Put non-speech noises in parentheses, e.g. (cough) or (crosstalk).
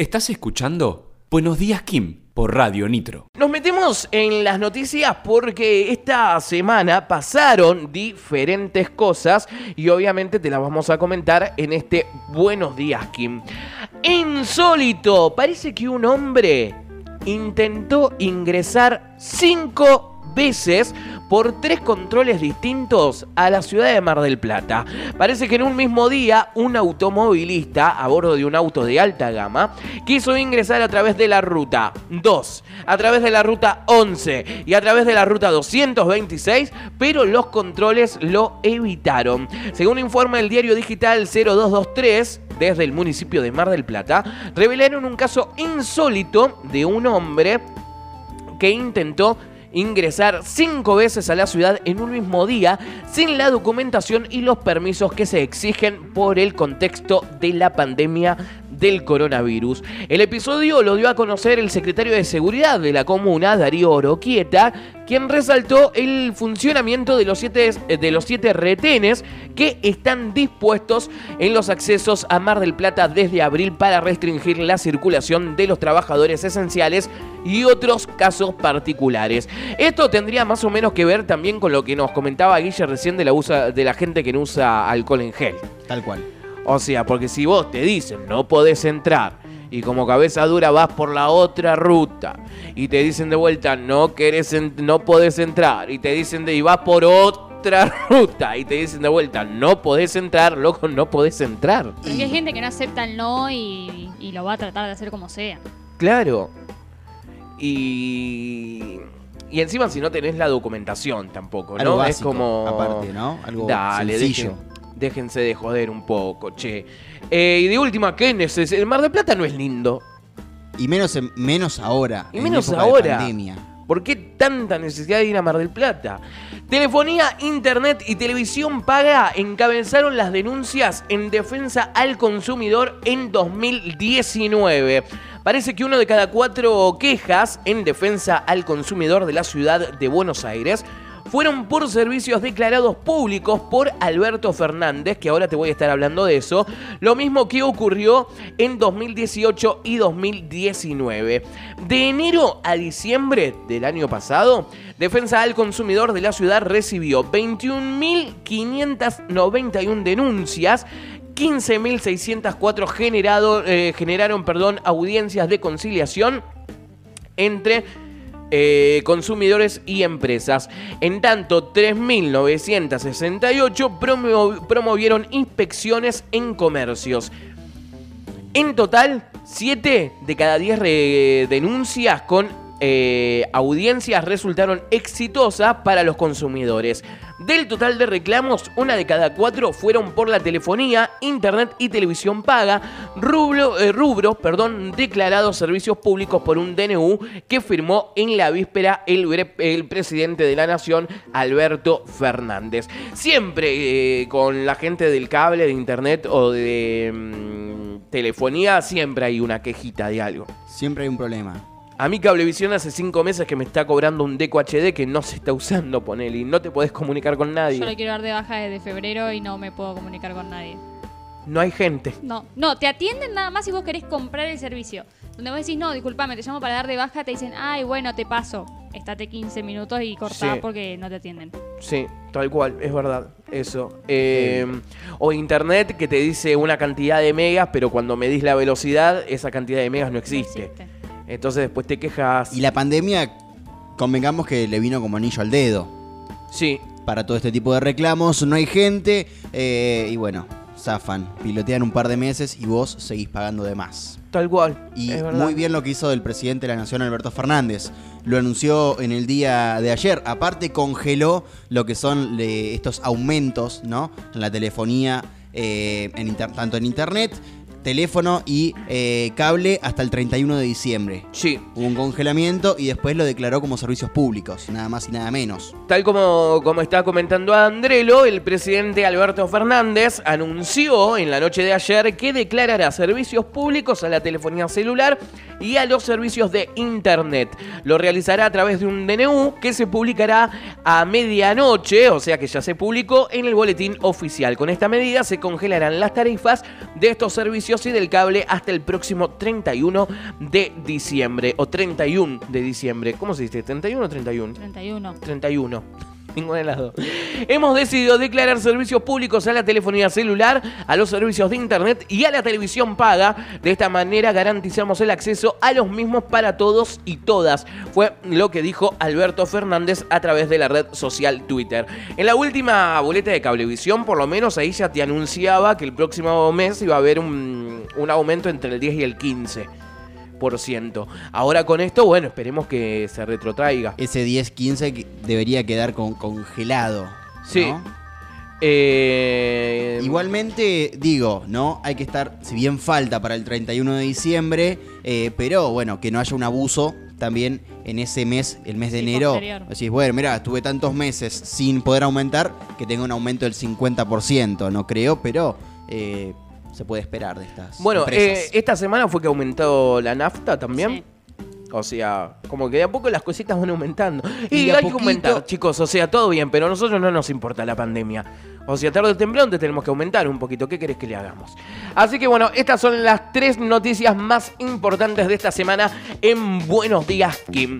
¿Estás escuchando? Buenos días, Kim, por Radio Nitro. Nos metemos en las noticias porque esta semana pasaron diferentes cosas y obviamente te las vamos a comentar en este Buenos días, Kim. Insólito, parece que un hombre intentó ingresar cinco veces por tres controles distintos a la ciudad de Mar del Plata. Parece que en un mismo día un automovilista a bordo de un auto de alta gama quiso ingresar a través de la ruta 2, a través de la ruta 11 y a través de la ruta 226, pero los controles lo evitaron. Según informa el diario digital 0223, desde el municipio de Mar del Plata, revelaron un caso insólito de un hombre que intentó ingresar cinco veces a la ciudad en un mismo día sin la documentación y los permisos que se exigen por el contexto de la pandemia del coronavirus. El episodio lo dio a conocer el secretario de Seguridad de la comuna, Darío Oroquieta, quien resaltó el funcionamiento de los siete, de los siete retenes que están dispuestos en los accesos a Mar del Plata desde abril para restringir la circulación de los trabajadores esenciales y otros casos particulares. Esto tendría más o menos que ver también con lo que nos comentaba Guille recién de la, usa, de la gente que no usa alcohol en gel. Tal cual. O sea, porque si vos te dicen no podés entrar y como cabeza dura vas por la otra ruta y te dicen de vuelta no querés no podés entrar y te dicen de y vas por otra (laughs) ruta y te dicen de vuelta no podés entrar, loco, no podés entrar. Porque hay gente que no acepta el no y, y lo va a tratar de hacer como sea. Claro. Y y encima si no tenés la documentación tampoco, ¿no? Algo es básico, como aparte, ¿no? Algo Dale, sencillo. dejen- déjense de joder un poco, che. Eh, y de última, ¿qué neces El Mar de Plata no es lindo. Y menos, en- menos ahora. Y en menos época de ahora. pandemia. ¿Por qué tanta necesidad de ir a Mar del Plata? Telefonía, internet y televisión paga encabezaron las denuncias en defensa al consumidor en 2019. Parece que uno de cada cuatro quejas en defensa al consumidor de la ciudad de Buenos Aires fueron por servicios declarados públicos por Alberto Fernández, que ahora te voy a estar hablando de eso, lo mismo que ocurrió en 2018 y 2019. De enero a diciembre del año pasado, Defensa al Consumidor de la ciudad recibió 21.591 denuncias 15.604 generado, eh, generaron perdón, audiencias de conciliación entre eh, consumidores y empresas. En tanto, 3.968 promo- promovieron inspecciones en comercios. En total, 7 de cada 10 re- denuncias con eh, audiencias resultaron exitosas para los consumidores. Del total de reclamos, una de cada cuatro fueron por la telefonía, internet y televisión paga, rubro, eh, perdón, declarados servicios públicos por un DNU que firmó en la víspera el presidente de la Nación, Alberto Fernández. Siempre eh, con la gente del cable, de internet o de mm, telefonía, siempre hay una quejita de algo. Siempre hay un problema. A mí Cablevisión hace cinco meses que me está cobrando un Deco HD que no se está usando, ponele, y no te podés comunicar con Yo nadie. lo quiero dar de baja desde febrero y no me puedo comunicar con nadie. No hay gente. No, no, te atienden nada más si vos querés comprar el servicio. Donde vos decís, no, disculpame, te llamo para dar de baja, te dicen, ay, bueno, te paso. Estate 15 minutos y cortá Sí. porque no te atienden. Sí, tal cual, es verdad, eso. Eh, o internet que te dice una cantidad de megas, pero cuando medís la velocidad, esa cantidad de megas no existe. No existe. Entonces después te quejas. Y la pandemia, convengamos que le vino como anillo al dedo. Sí, Para todo este tipo de reclamos, no hay gente. eh, y bueno, zafan. Pilotean un par de meses y vos seguís pagando de más. tal cual. Y es verdad. muy bien lo que hizo el presidente de la Nación, Alberto Fernández. Lo anunció en el día de ayer. Aparte, congeló lo que son estos aumentos, ¿no? En la telefonía, eh, en inter- tanto en internet, teléfono y eh, cable hasta el 31 de diciembre. Sí, Hubo un congelamiento y después lo declaró como servicios públicos, nada más y nada menos. Tal como, como está comentando Andrelo, el presidente Alberto Fernández anunció en la noche de ayer que declarará servicios públicos a la telefonía celular y a los servicios de Internet. Lo realizará a través de un DNU que se publicará a medianoche, o sea que ya se publicó en el boletín oficial. Con esta medida se congelarán las tarifas de estos servicios servicios y del cable hasta el próximo 31 de diciembre. O 31 de diciembre. ¿Cómo se dice? ¿31 o 31? 31. 31. Ninguna de las dos. Hemos decidido declarar servicios públicos a la telefonía celular, a los servicios de internet y a la televisión paga. De esta manera garantizamos el acceso a los mismos para todos y todas. Fue lo que dijo Alberto Fernández a través de la red social Twitter. En la última boleta de cablevisión, por lo menos ahí ya te anunciaba que el próximo mes iba a haber un, un aumento entre el 10 y el 15%. Ahora con esto, bueno, esperemos que se retrotraiga. Ese 10-15 que debería quedar con- congelado. ¿no? Sí. Eh, Igualmente, digo, ¿no? Hay que estar, si bien falta para el 31 de diciembre, eh, pero bueno, que no haya un abuso también en ese mes, el mes de Sí, enero. posterior. Decís, bueno, mira, estuve tantos meses sin poder aumentar, que tenga un aumento del 50%, no creo, pero eh, se puede esperar de estas Bueno, empresas. eh, esta semana fue que aumentó la nafta también. Sí. O sea, como que de a poco las cositas van aumentando. Y, Y de a hay que aumentar, chicos. O sea, todo bien, pero a nosotros no nos importa la pandemia. O sea, tarde o temprano te tenemos que aumentar un poquito. ¿Qué querés que le hagamos? Así que bueno, estas son las tres noticias más importantes de esta semana en Buenos Días, Kim.